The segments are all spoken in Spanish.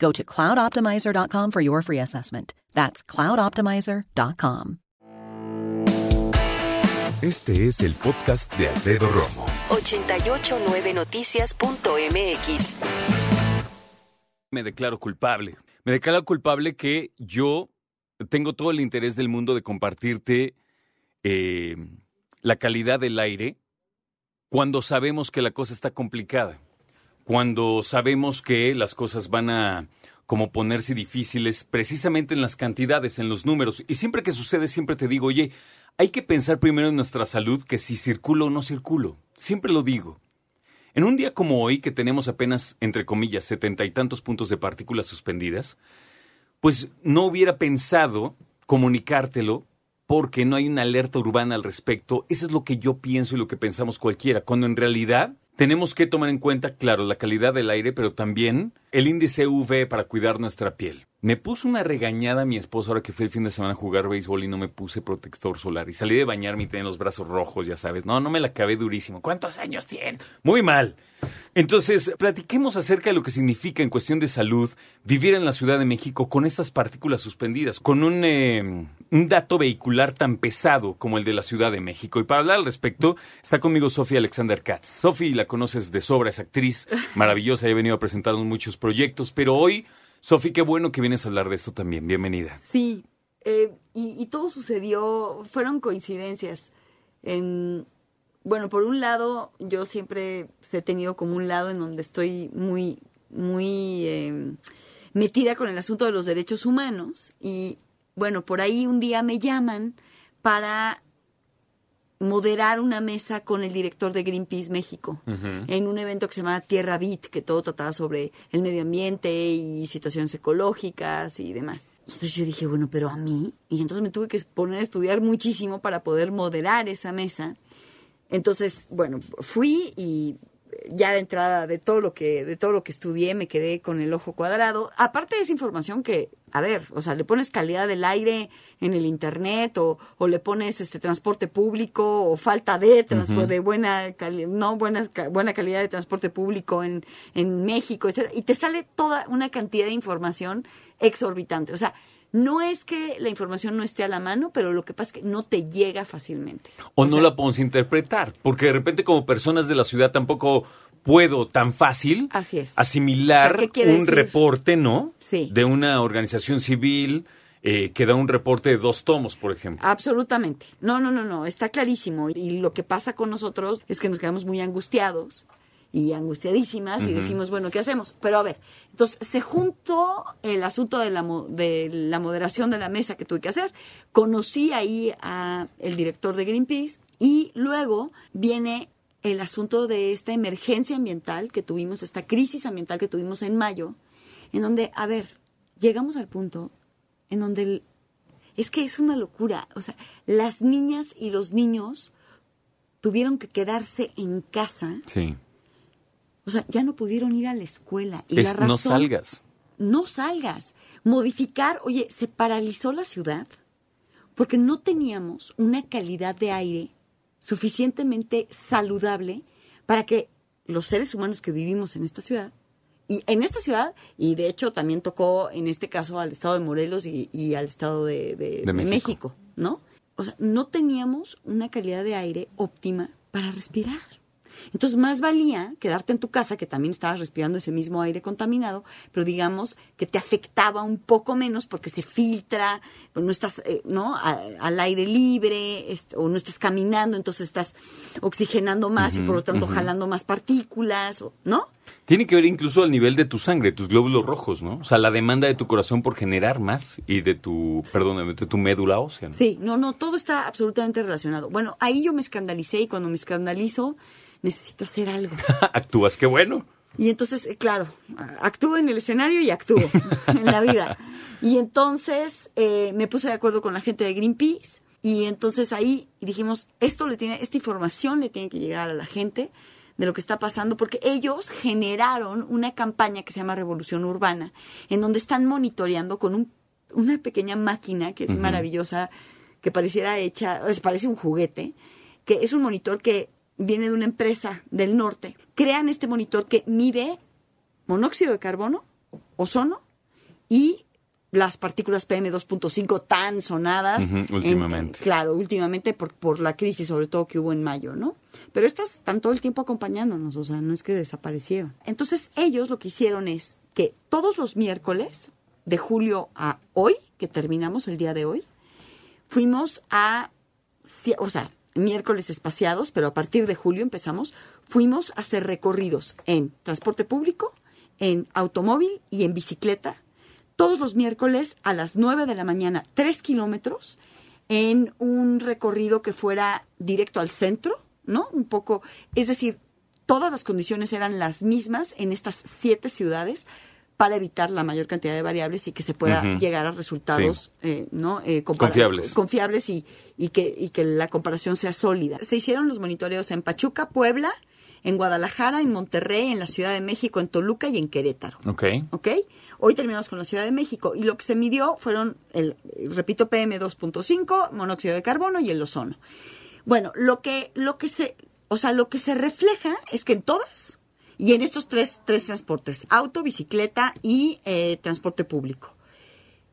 Go to cloudoptimizer.com for your free assessment. That's cloudoptimizer.com. Este es el podcast de Alfredo Romo. 889noticias.mx. Me declaro culpable. Me declaro culpable que yo tengo todo el interés del mundo de compartirte eh, la calidad del aire cuando sabemos que la cosa está complicada, cuando sabemos que las cosas van a como ponerse difíciles precisamente en las cantidades, en los números. Y siempre que sucede, siempre te digo, oye, hay que pensar primero en nuestra salud que si circulo o no circulo. Siempre lo digo. En un día como hoy, que tenemos apenas, entre comillas, setenta y tantos puntos de partículas suspendidas, pues no hubiera pensado comunicártelo porque no hay una alerta urbana al respecto. Eso es lo que yo pienso y lo que pensamos cualquiera, cuando en realidad tenemos que tomar en cuenta, claro, la calidad del aire, pero también el índice UV para cuidar nuestra piel. Me puso una regañada a mi esposo ahora que fue el fin de semana a jugar béisbol y no me puse protector solar. Y salí de bañarme y tenía los brazos rojos, ya sabes. No, no me la acabé durísimo. ¿Cuántos años tiene? Muy mal. Entonces, platiquemos acerca de lo que significa en cuestión de salud vivir en la Ciudad de México con estas partículas suspendidas, con un, un dato vehicular tan pesado como el de la Ciudad de México. Y para hablar al respecto, está conmigo Sofía Alexander Katz. Sofía la conoces de sobra, es actriz maravillosa, ha venido a presentarnos muchos proyectos, pero hoy Sofi, qué bueno que vienes a hablar de esto también. Bienvenida. Sí, eh, y, todo sucedió, fueron coincidencias. En, bueno, por un lado, yo siempre he tenido como un lado en donde estoy muy, muy em, metida con el asunto de los derechos humanos. Y bueno, por ahí un día me llaman para moderar una mesa con el director de Greenpeace México en un evento que se llama Tierra Bit, que todo trataba sobre el medio ambiente y situaciones ecológicas y demás. entonces yo dije, bueno, pero a mí, y entonces me tuve que poner a estudiar muchísimo para poder moderar esa mesa. Entonces, bueno, fui y ya de entrada de todo lo que de todo lo que estudié me quedé con el ojo cuadrado. Aparte de esa información que, a ver, o sea, le pones calidad del aire en el internet o, o le pones este transporte público o falta de de buena no buena, buena calidad de transporte público en, en México, etc. y te sale toda una cantidad de información exorbitante. O sea, no es que la información no esté a la mano, pero lo que pasa es que no te llega fácilmente. O, no la podemos interpretar, porque de repente como personas de la ciudad tampoco puedo tan fácil asimilar un reporte, ¿no? Sí. De una organización civil eh, que da un reporte de dos tomos, por ejemplo. Absolutamente. No, no, no, no, está clarísimo. Y lo que pasa con nosotros es que nos quedamos muy angustiados y angustiadísimas y decimos, bueno, ¿qué hacemos? Pero a ver, entonces se juntó el asunto de la, de la moderación de la mesa que tuve que hacer, conocí ahí a el director de Greenpeace y luego viene el asunto de esta emergencia ambiental que tuvimos, esta crisis ambiental que tuvimos en mayo, en donde, a ver, llegamos al punto en donde es que es una locura, o sea, las niñas y los niños tuvieron que quedarse en casa. Sí o sea, ya no pudieron ir a la escuela. Y la razón, no salgas. No salgas. Modificar, oye, se paralizó la ciudad porque no teníamos una calidad de aire suficientemente saludable para que los seres humanos que vivimos en esta ciudad, y en esta ciudad, y de hecho también tocó en este caso al estado de Morelos y, al estado de, México, ¿no? O sea, no teníamos una calidad de aire óptima para respirar. Entonces, más valía quedarte en tu casa, que también estabas respirando ese mismo aire contaminado, pero digamos que te afectaba un poco menos porque se filtra, pues no estás, eh, ¿no? A- al aire libre, est- o no estás caminando, entonces estás oxigenando más y por lo tanto jalando más partículas, ¿no? Tiene que ver incluso al nivel de tu sangre, tus glóbulos rojos, ¿no? O sea, la demanda de tu corazón por generar más y de tu, perdóname, de tu médula ósea. ¿no? Sí, no, no, todo está absolutamente relacionado. Bueno, ahí yo me escandalicé y cuando me escandalizo necesito hacer algo. Actúas, qué bueno. Y entonces, eh, claro, actúo en el escenario y actúo en la vida. Y entonces eh, me puse de acuerdo con la gente de Greenpeace y entonces ahí dijimos, esto le tiene, esta información le tiene que llegar a la gente de lo que está pasando, porque ellos generaron una campaña que se llama Revolución Urbana, en donde están monitoreando con un- una pequeña máquina que es maravillosa, que pareciera hecha, es, parece un juguete, que es un monitor que viene de una empresa del norte. Crean este monitor que mide monóxido de carbono, ozono y las partículas PM2.5 tan sonadas. Últimamente. en- claro, últimamente por, por la crisis, sobre todo que hubo en mayo, ¿no? Pero estas están todo el tiempo acompañándonos, o sea, no es que desaparecieron. Entonces, ellos lo que hicieron es que todos los miércoles, de julio a hoy, que terminamos el día de hoy, fuimos a, o sea, miércoles espaciados, pero a partir de julio empezamos, fuimos a hacer recorridos en transporte público, en automóvil y en bicicleta, todos los miércoles a las 9 de la mañana, 3 kilómetros, en un recorrido que fuera directo al centro, ¿no? Un poco, es decir, todas las condiciones eran las mismas en estas siete ciudades para evitar la mayor cantidad de variables y que se pueda llegar a resultados eh, ¿no? Eh, Confiables. confiables y, y que, y que la comparación sea sólida. Se hicieron los monitoreos en Pachuca, Puebla, en Guadalajara, en Monterrey, en la Ciudad de México, en Toluca y en Querétaro. Ok. ¿Ok? Hoy terminamos con la Ciudad de México y lo que se midió fueron, el, repito, PM2.5, monóxido de carbono y el ozono. Bueno, lo que, lo que se, o sea, lo que se refleja es que en todas y en estos tres, tres transportes, auto, bicicleta y eh, transporte público,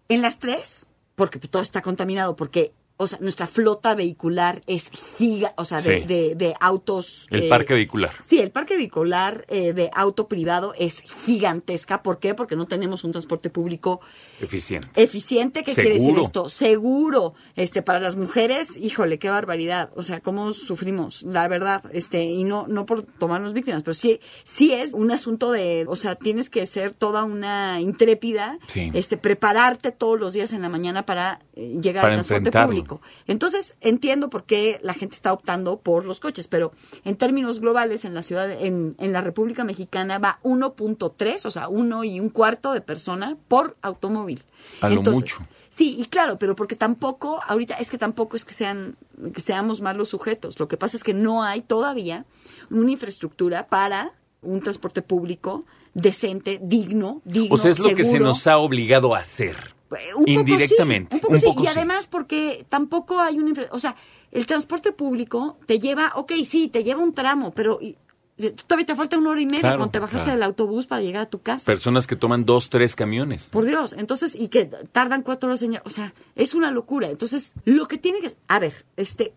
en las tres, porque todo está contaminado, porque, o sea, nuestra flota vehicular es giga, o sea, de, Sí. de- de autos. El eh, parque vehicular. Sí, el parque vehicular eh, de auto privado es gigantesca. ¿Por qué? Porque no tenemos un transporte público Eficiente. eficiente. ¿Qué quiere decir Seguro. esto? Seguro. Este, para las mujeres, híjole, qué barbaridad. O sea, cómo sufrimos, la verdad. Este, y no, no por tomarnos víctimas, pero sí, sí es un asunto de, o sea, tienes que ser toda una intrépida, Sí. este, prepararte todos los días en la mañana para eh, llegar Para al transporte enfrentarlo. Entonces, entiendo por qué la gente está optando por los coches, pero en términos globales, en la ciudad, en, en la República Mexicana va 1.3, o sea, uno y un cuarto de persona por automóvil. A lo mucho. Sí, y claro, pero porque tampoco, ahorita es que tampoco es que sean, que seamos malos sujetos. Lo que pasa es que no hay todavía una infraestructura para un transporte público decente, digno, digno, O sea, es lo que se nos ha obligado a hacer. Eh, un poco Indirectamente. sí, un poco un sí. poco y sí. además porque tampoco hay una... infra- O sea, el transporte público te lleva, ok, sí, te lleva un tramo, pero y- y todavía te falta una hora y media Claro, cuando te bajaste claro. del autobús para llegar a tu casa. Personas que toman dos, tres camiones. Por Dios, entonces, y que tardan cuatro horas en llegar, o sea, es una locura. Entonces, lo que tiene que, a ver, este,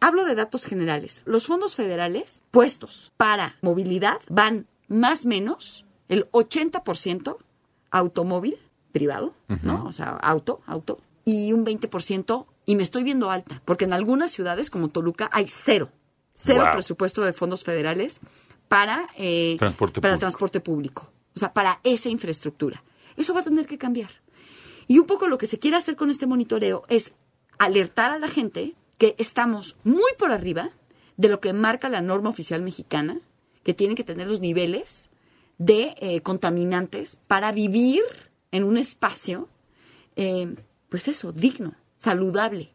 hablo de datos generales. Los fondos federales puestos para movilidad van más o menos el 80% automóvil privado, ¿no? O sea, auto, auto, y un 20%, y me estoy viendo alta, porque en algunas ciudades como Toluca hay cero, cero Wow. presupuesto de fondos federales para, eh, Transporte para público. transporte público, o sea, para esa infraestructura. Eso va a tener que cambiar. Y un poco lo que se quiere hacer con este monitoreo es alertar a la gente que estamos muy por arriba de lo que marca la norma oficial mexicana, que tienen que tener los niveles de eh, contaminantes para vivir en un espacio, eh, pues eso, digno, saludable.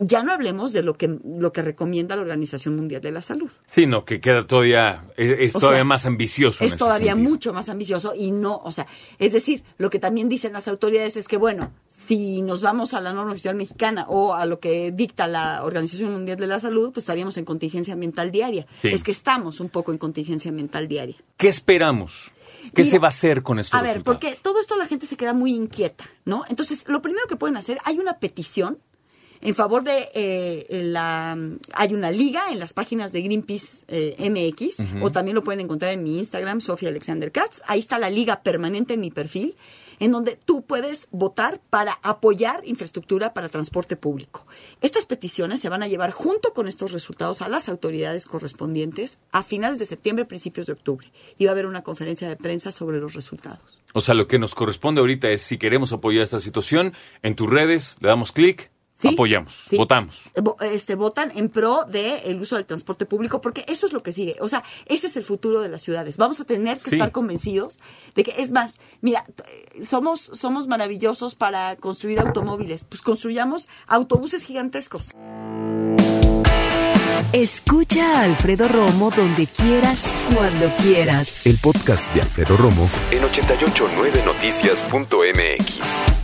Ya no hablemos de lo que, lo que recomienda la Organización Mundial de la Salud. Sí, no, que queda todavía, es, todavía sea, más ambicioso. Es todavía sentido. mucho más ambicioso y no, o sea, es decir, lo que también dicen las autoridades es que, bueno, si nos vamos a la norma oficial mexicana o a lo que dicta la Organización Mundial de la Salud, pues estaríamos en contingencia ambiental diaria. Sí. Es que estamos un poco en contingencia ambiental diaria. ¿Qué esperamos? ¿Qué Mira, se va a hacer con estos A ver, resultados? porque todo esto la gente se queda muy inquieta, ¿no? Entonces, lo primero que pueden hacer, hay una petición en favor de eh, la... Hay una liga en las páginas de Greenpeace eh, MX, o también lo pueden encontrar en mi Instagram, Sofía Alexander Katz. Ahí está la liga permanente en mi perfil en donde tú puedes votar para apoyar infraestructura para transporte público. Estas peticiones se van a llevar junto con estos resultados a las autoridades correspondientes a finales de septiembre, principios de octubre. Y va a haber una conferencia de prensa sobre los resultados. O sea, lo que nos corresponde ahorita es, si queremos apoyar esta situación, en tus redes le damos clic Apoyamos, votamos. Eh, este, votan en pro del uso del transporte público, porque eso es lo que sigue. O sea, ese es el futuro de las ciudades. Vamos a tener que estar convencidos de que, es más, mira, somos, somos maravillosos para construir automóviles. Pues construyamos autobuses gigantescos. Escucha a Alfredo Romo donde quieras, cuando quieras. El podcast de Alfredo Romo en 889noticias.mx.